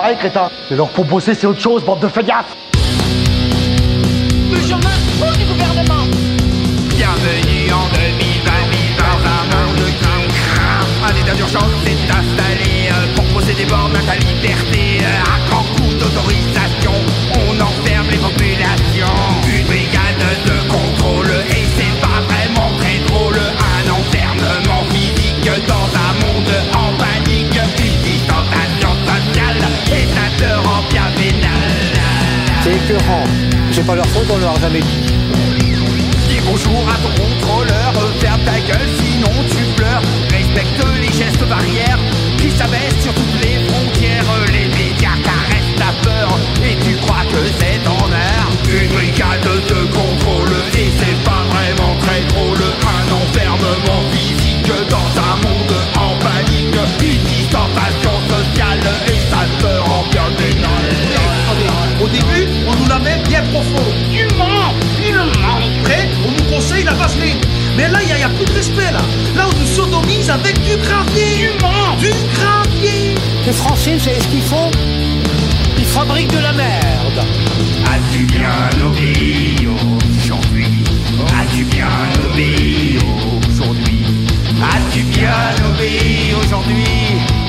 crétin. Mais leur proposer, c'est autre chose, bande de feignasses Mais je m'en fous du gouvernement Bienvenue en 2020 dans un monde qui Un état d'urgence s'est installé euh, pour poser des bornes à ta liberté euh, À grand coup d'autorisation, on enferme les populations Une brigade de contrôle et c'est pas vraiment très drôle Un enfermement physique dans un monde te rend bien vénal C'est écœurant. C'est pas leur faute, on leur a jamais dit. Dis bonjour à ton contrôleur, ferme ta gueule sinon tu pleures. Respecte les gestes barrières qui s'abaissent sur toutes les frontières. Les médias caressent ta peur et tu crois que c'est ton heure. Une brigade de contrôle Mais là, il n'y a, plus de respect, là. Là, on nous sodomise avec du gravier. Mens Du gravier. Les Français, vous savez ce qu'ils font? Ils fabriquent de la merde. As-tu bien obéi aujourd'hui As-tu bien obéi aujourd'hui As-tu bien obéi aujourd'hui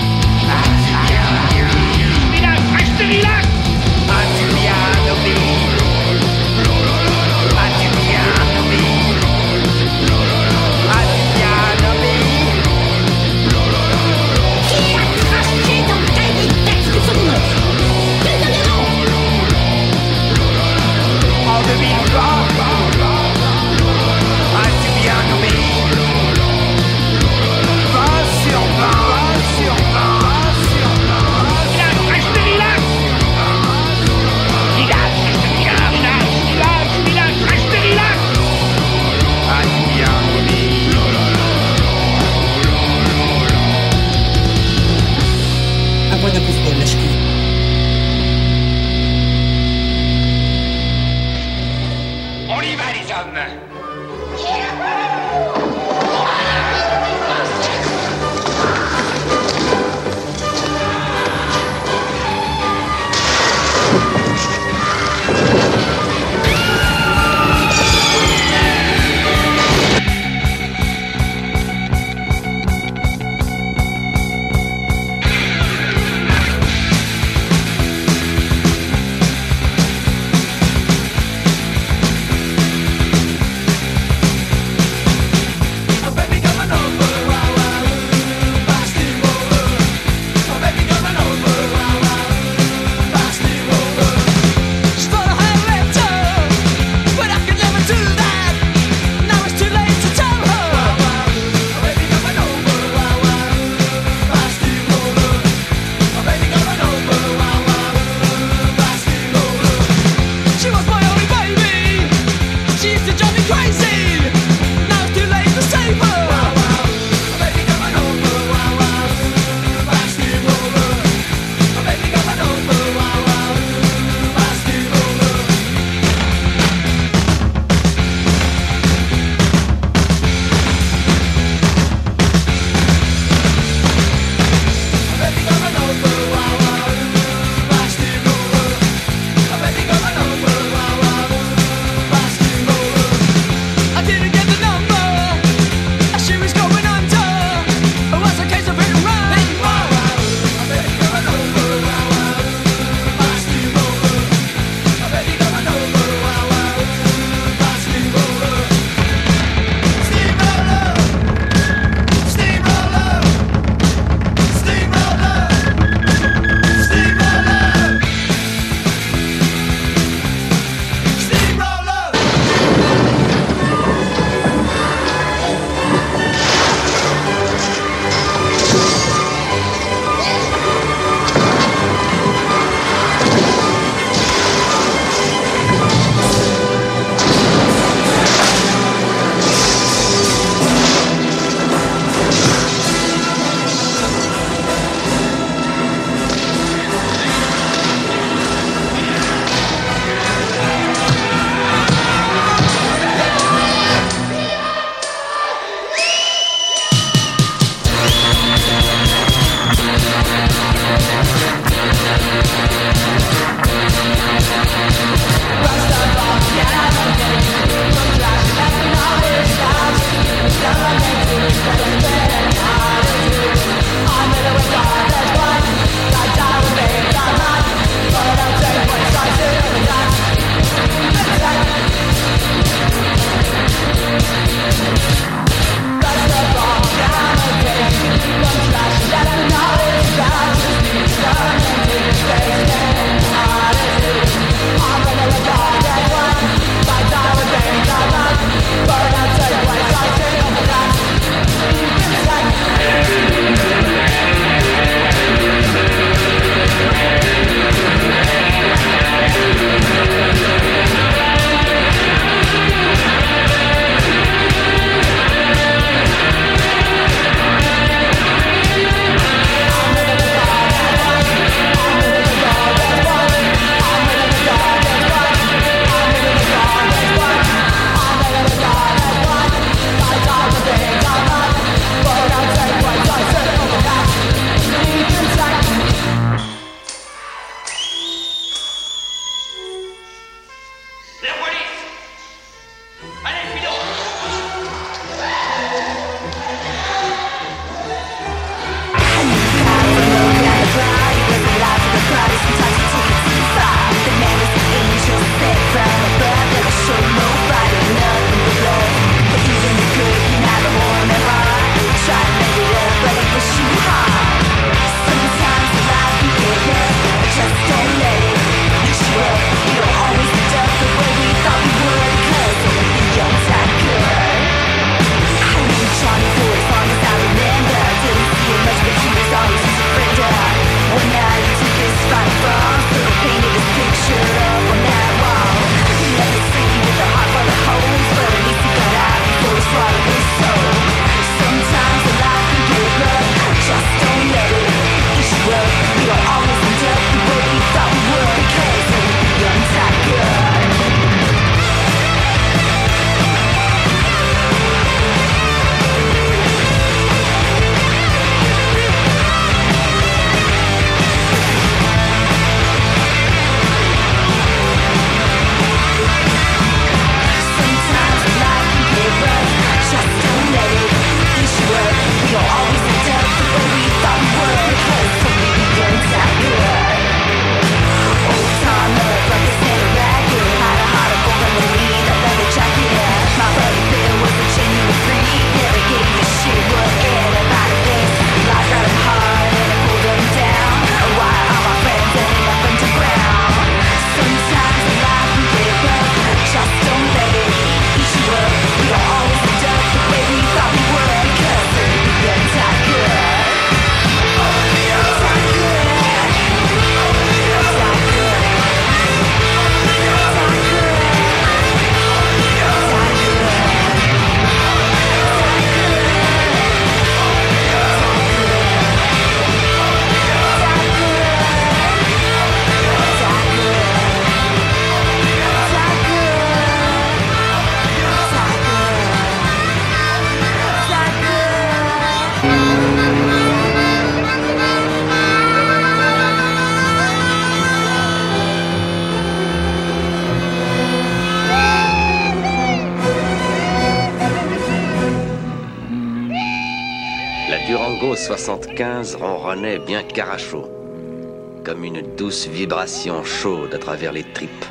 comme une douce vibration chaude à travers les tripes.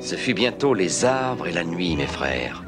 Ce fut bientôt les arbres et la nuit, mes frères.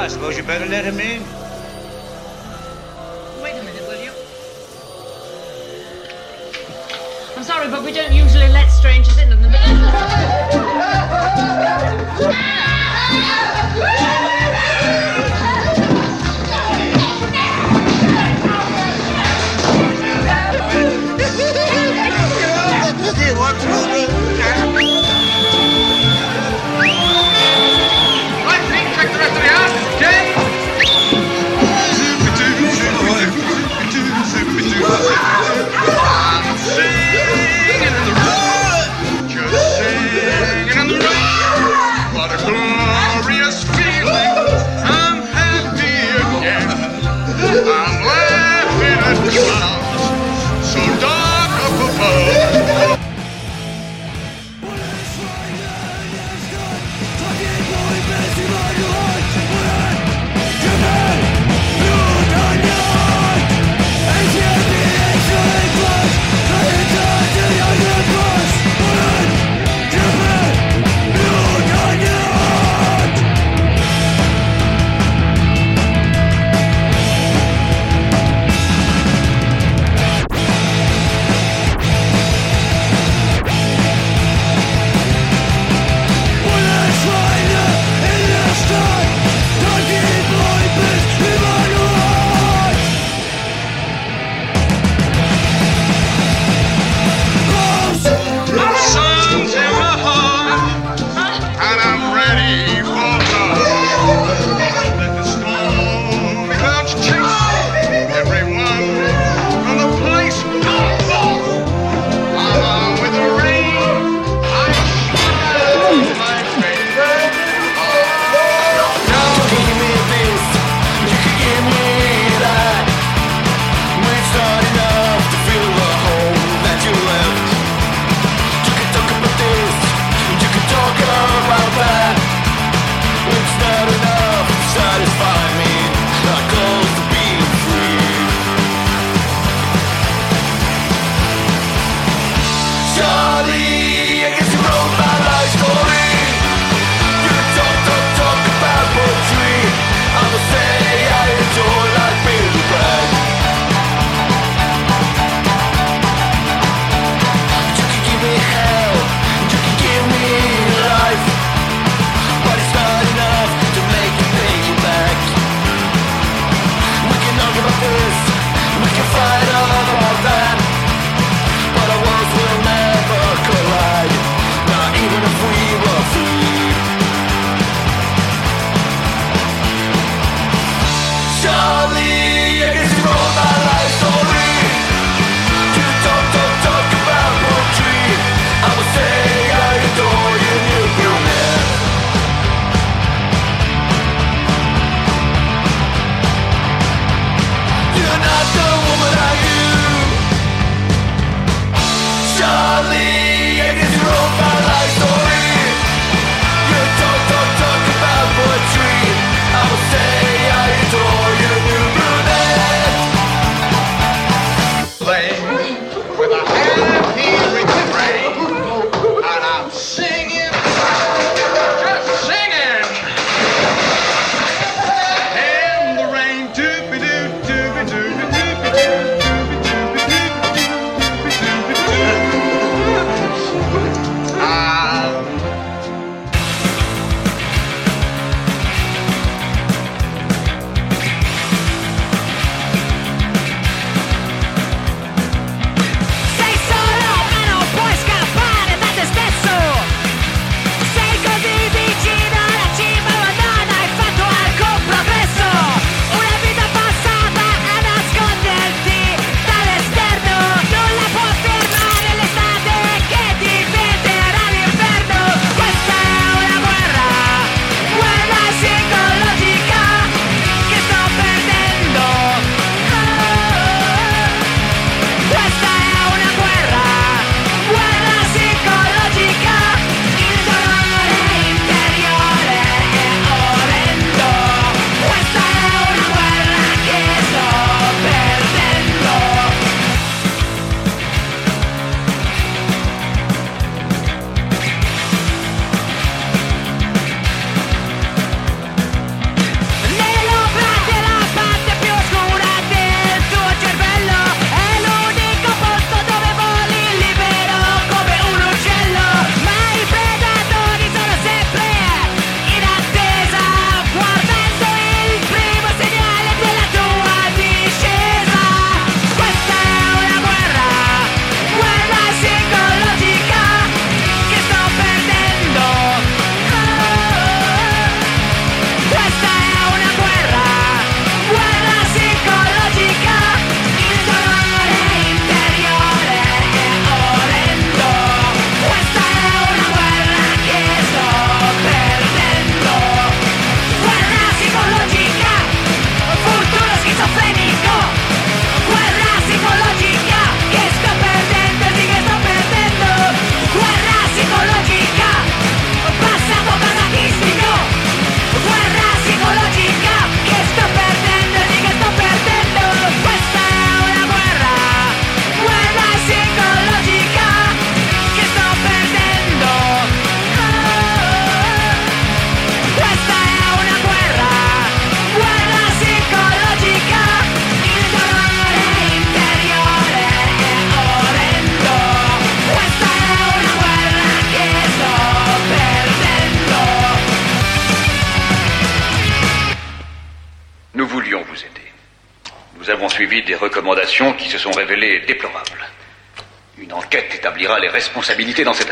I suppose you better let him in. Wait a minute, will you? I'm sorry, but we don't usually let strangers in the middle. déplorable. Une enquête établira les responsabilités dans cette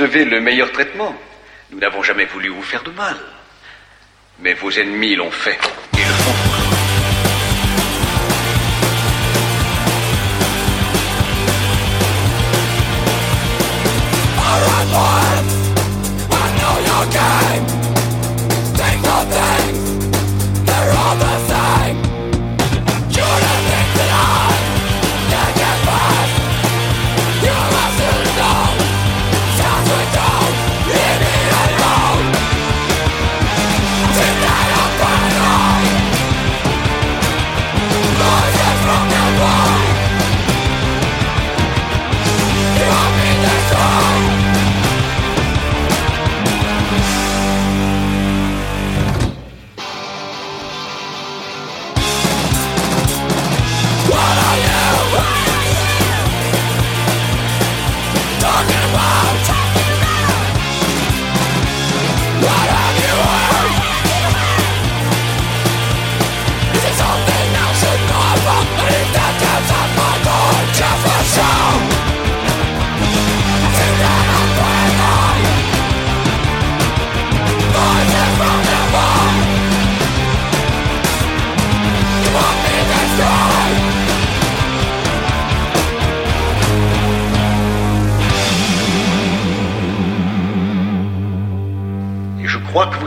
le meilleur traitement. Nous n'avons jamais voulu vous faire de mal, mais vos ennemis l'ont fait.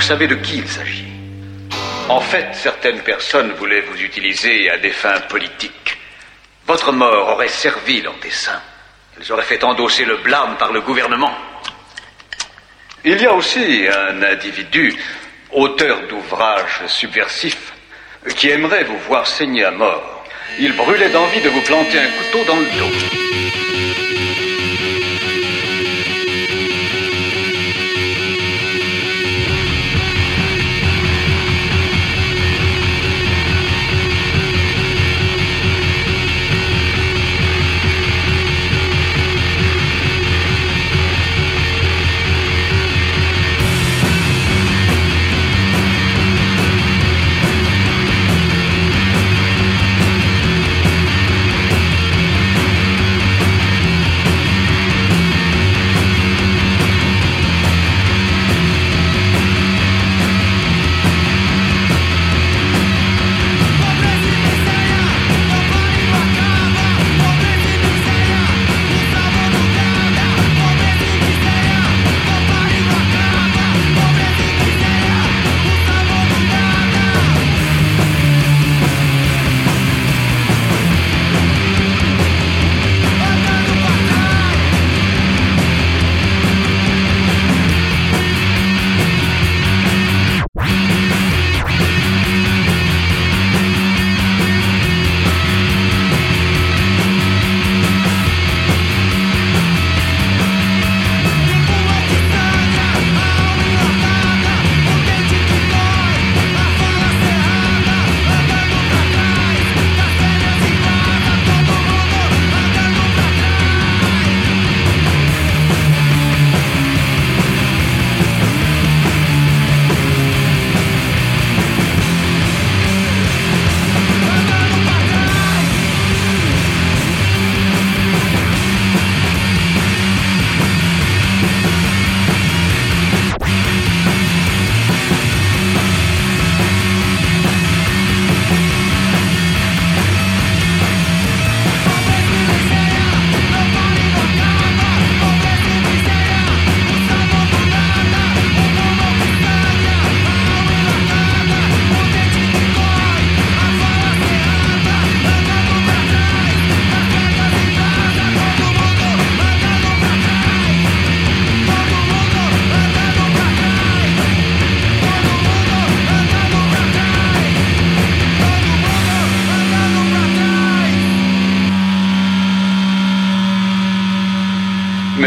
Savez de qui il s'agit. En fait, certaines personnes voulaient vous utiliser à des fins politiques. Votre mort aurait servi leur dessein. Elles auraient fait endosser le blâme par le gouvernement. Il y a aussi un individu, auteur d'ouvrages subversifs, qui aimerait vous voir saigner à mort. Il brûlait d'envie de vous planter un couteau dans le dos.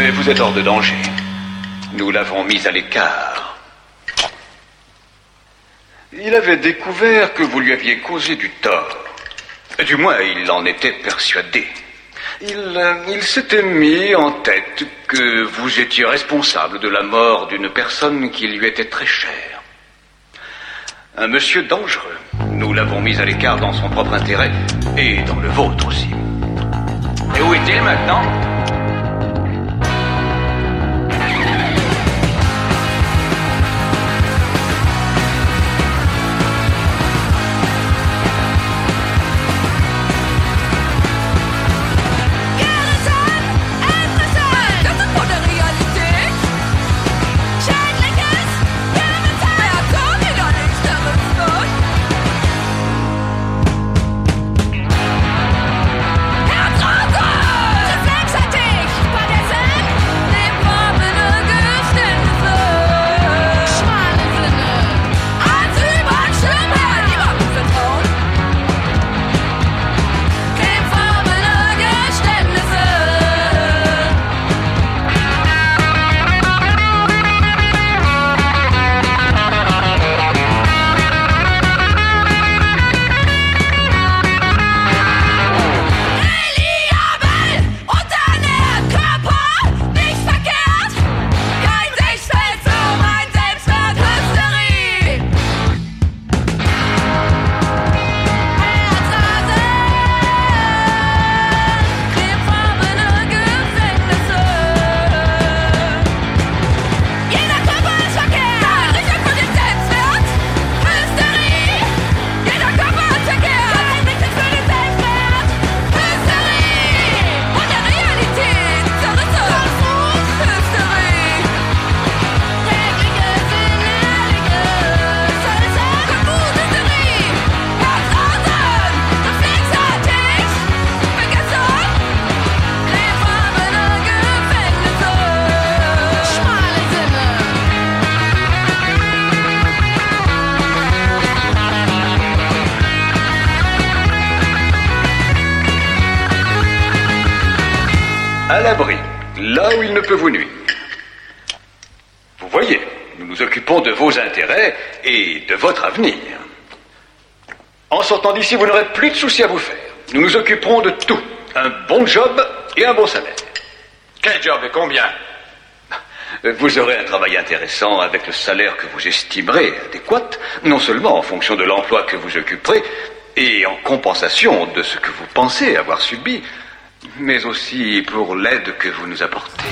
Mais vous êtes hors de danger. Nous l'avons mis à l'écart. Il avait découvert que vous lui aviez causé du tort. Du moins, il en était persuadé. Il, euh, il s'était mis en tête que vous étiez responsable de la mort d'une personne qui lui était très chère. Un monsieur dangereux. Nous l'avons mis à l'écart dans son propre intérêt et dans le vôtre aussi. Et où est-il maintenant? L'abri, là où il ne peut vous nuire. Vous voyez, nous nous occupons de vos intérêts et de votre avenir. En sortant d'ici, vous n'aurez plus de soucis à vous faire. Nous nous occuperons de tout. Un bon job et un bon salaire. Quel job et combien? Vous aurez un travail intéressant avec le salaire que vous estimerez adéquat, non seulement en fonction de l'emploi que vous occuperez et en compensation de ce que vous pensez avoir subi, mais aussi pour l'aide que vous nous apportez.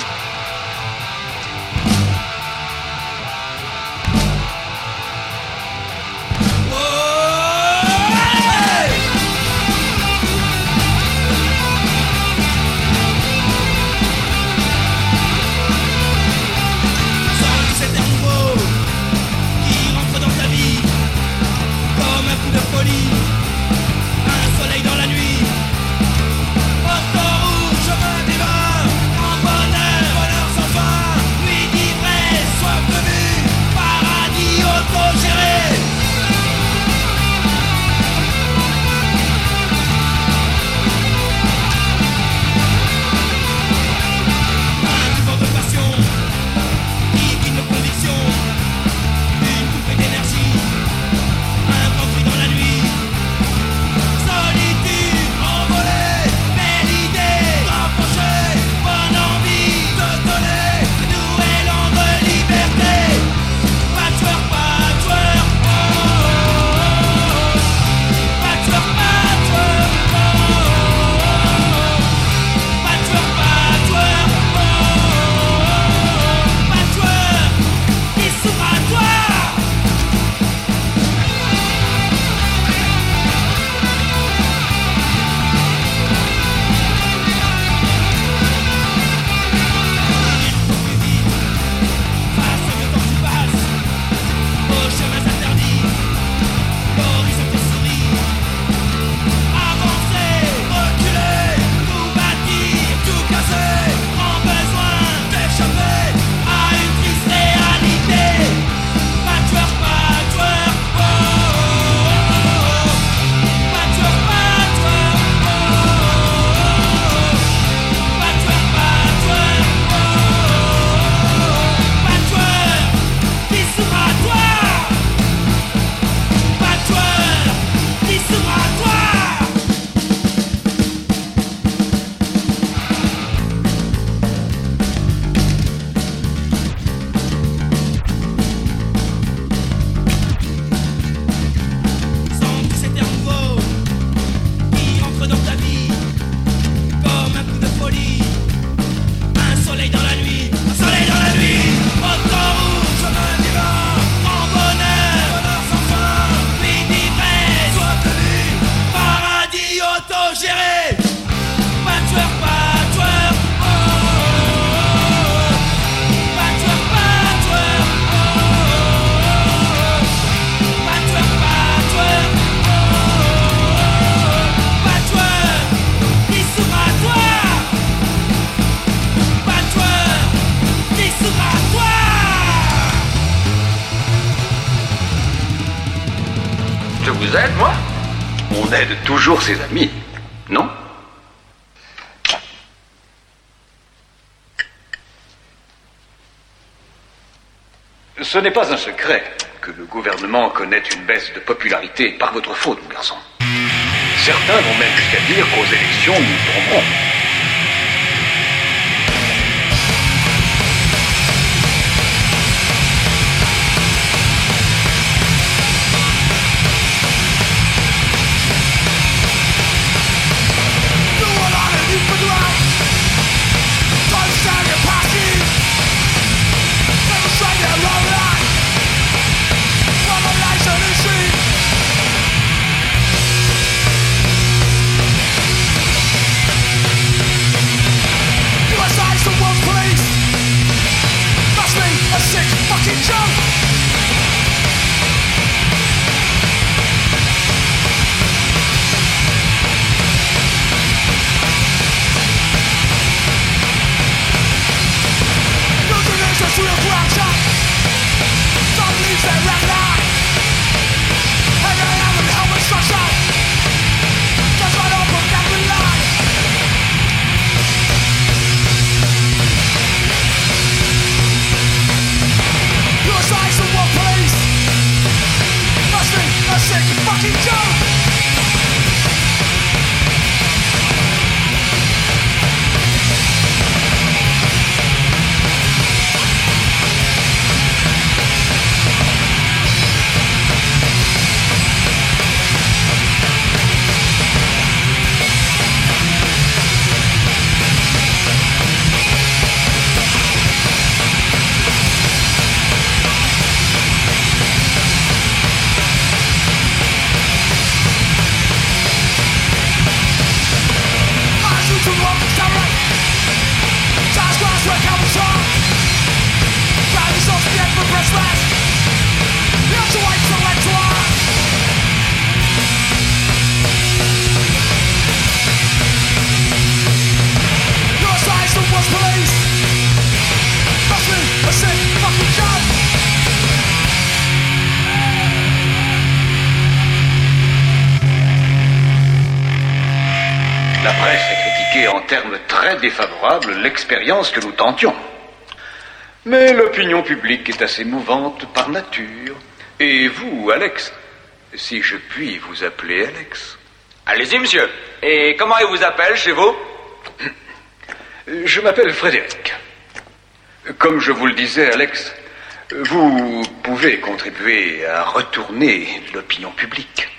Vous aide, moi On aide toujours ses amis, non Ce n'est pas un secret que le gouvernement connaît une baisse de popularité par votre faute, mon garçon. Certains vont même jusqu'à dire qu'aux élections, nous tomberons. L'expérience que nous tentions. Mais l'opinion publique est assez mouvante par nature. Et vous, Alex, si je puis vous appeler Alex. Allez-y, monsieur. Et comment il vous appelle chez vous? Je m'appelle Frédéric. Comme je vous le disais, Alex, vous pouvez contribuer à retourner l'opinion publique.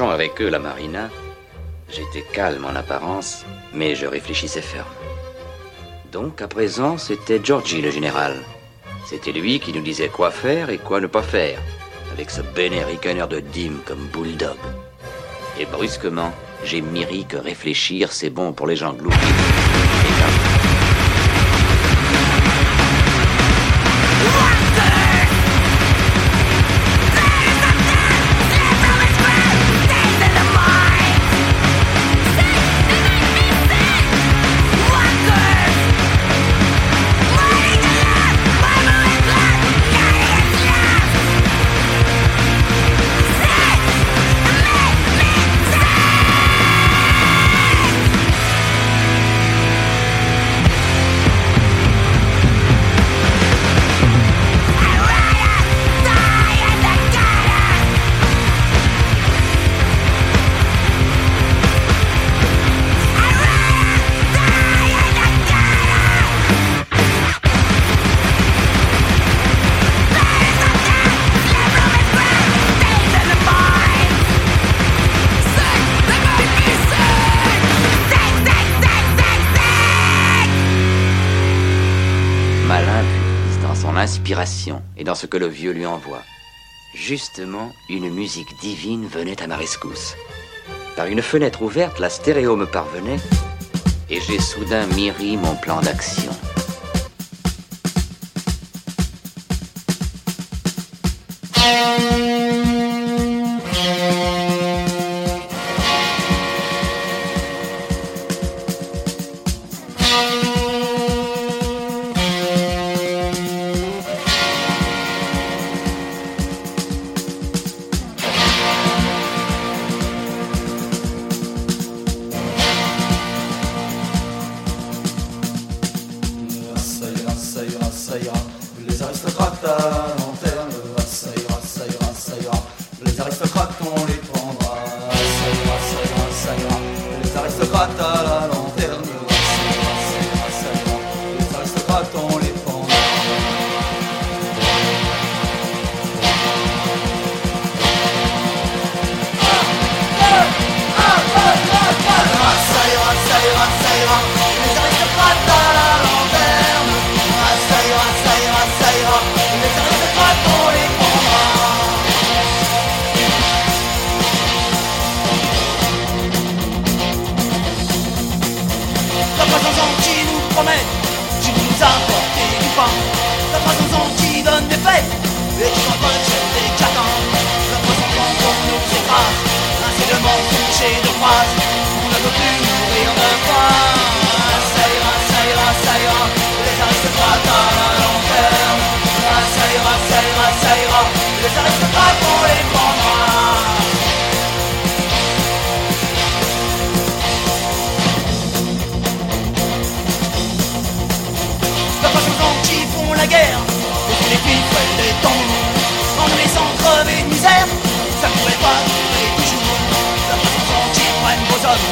Avec eux la marina, j'étais calme en apparence, mais je réfléchissais ferme. Donc à présent, c'était Georgie le général. C'était lui qui nous disait quoi faire et quoi ne pas faire, avec ce bénéricaneur de dîme comme bulldog. Et brusquement, j'ai miri que réfléchir, c'est bon pour les gens gloupis. Et dans ce que le vieux lui envoie. Justement, une musique divine venait à ma rescousse. Par une fenêtre ouverte, la stéréo me parvenait et j'ai soudain miri mon plan d'action. Ça reste pas pour les pendoirs. Deux fois, ce sont des gens qui font la guerre, et qui les pitrent les temps nous. Dans les centres des misères, ça ne pouvait pas durer toujours. ça fois, ce sont des gens qui prennent vos hommes,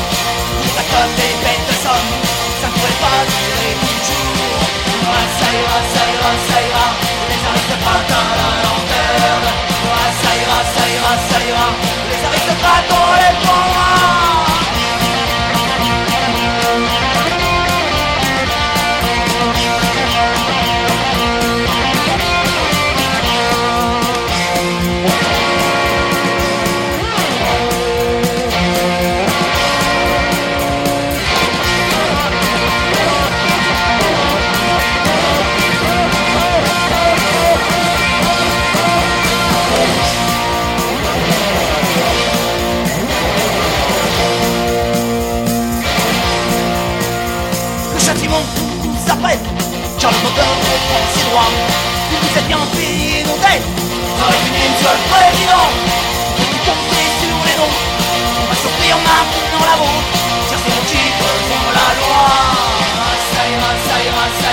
la cause des bêtes de somme, ça ne pouvait pas durer toujours ça ira, ça ira, ça ira. Les aristocrates, on les prendra. seul président sur les noms On va la loi. Ça ira, ça ira, ça ira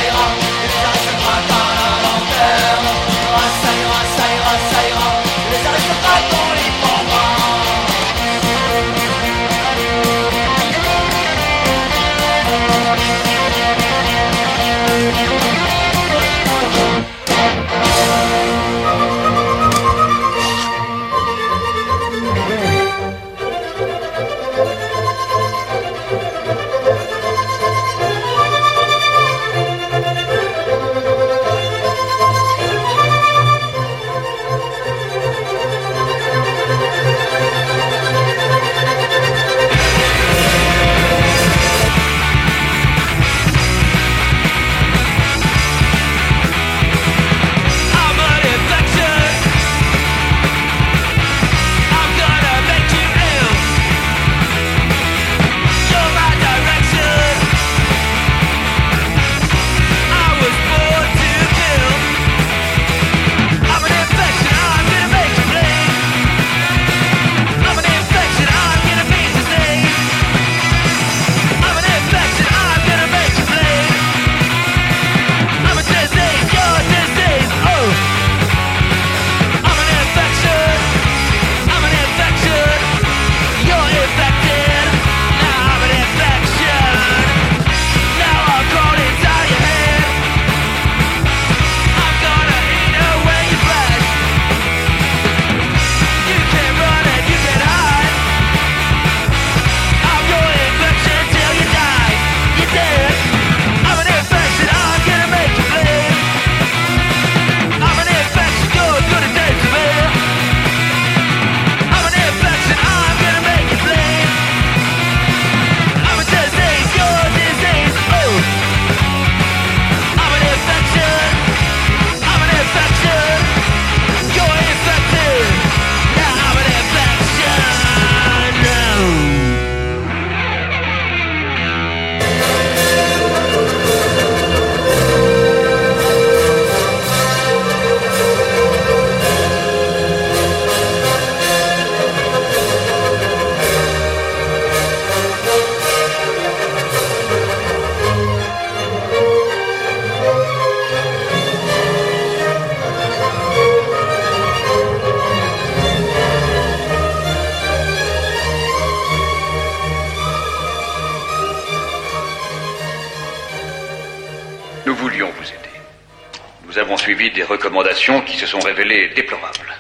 sont révélées déplorables.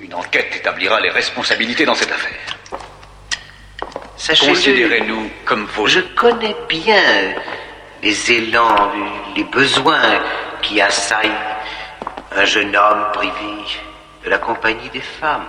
Une enquête établira les responsabilités dans cette affaire. Sachez Considérez-nous comme vos... Je connais bien les élans, les besoins qui assaillent un jeune homme privé de la compagnie des femmes.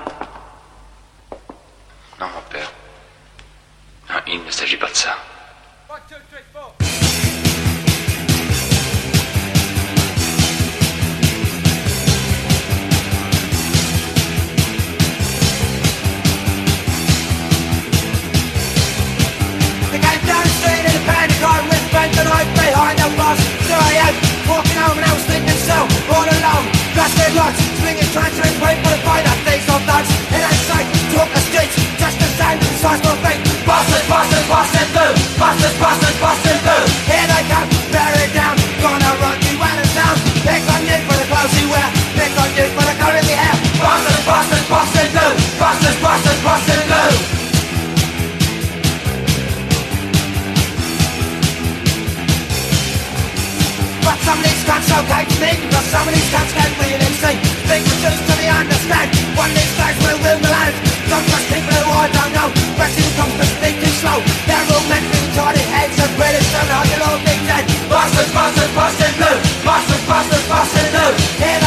Okay to me Because some of these cats can't see Think just to me understand? One of rule the land Don't trust people who I don't know. Brexit comes thinking slow. They're all men heads And British all be dead Bastards, bastards, bastards, blue Bastards, bastards, bastards, blue Here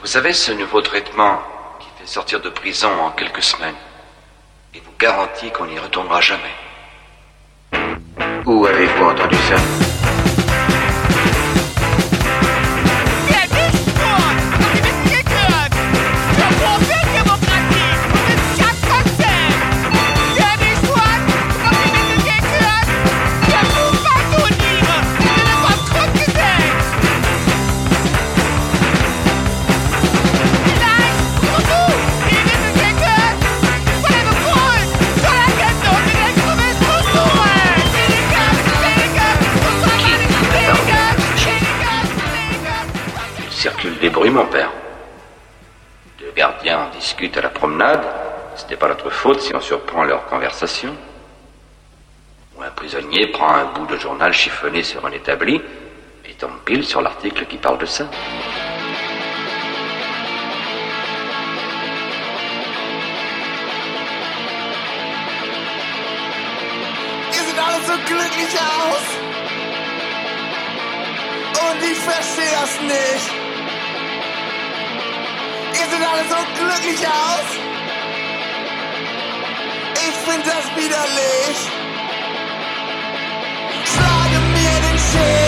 Vous savez, ce nouveau traitement qui fait sortir de prison en quelques semaines. Et vous garantit qu'on n'y retournera jamais. Où avez-vous entendu ça? Circule des bruits, mon père. Deux gardiens discutent à la promenade. Ce n'est pas notre faute si on surprend leur conversation. Ou un prisonnier prend un bout de journal chiffonné sur un établi et tombe pile sur l'article qui parle de ça. Ihr seht alle so glücklich aus. Ich find das widerlich. Schlage mir den Schild.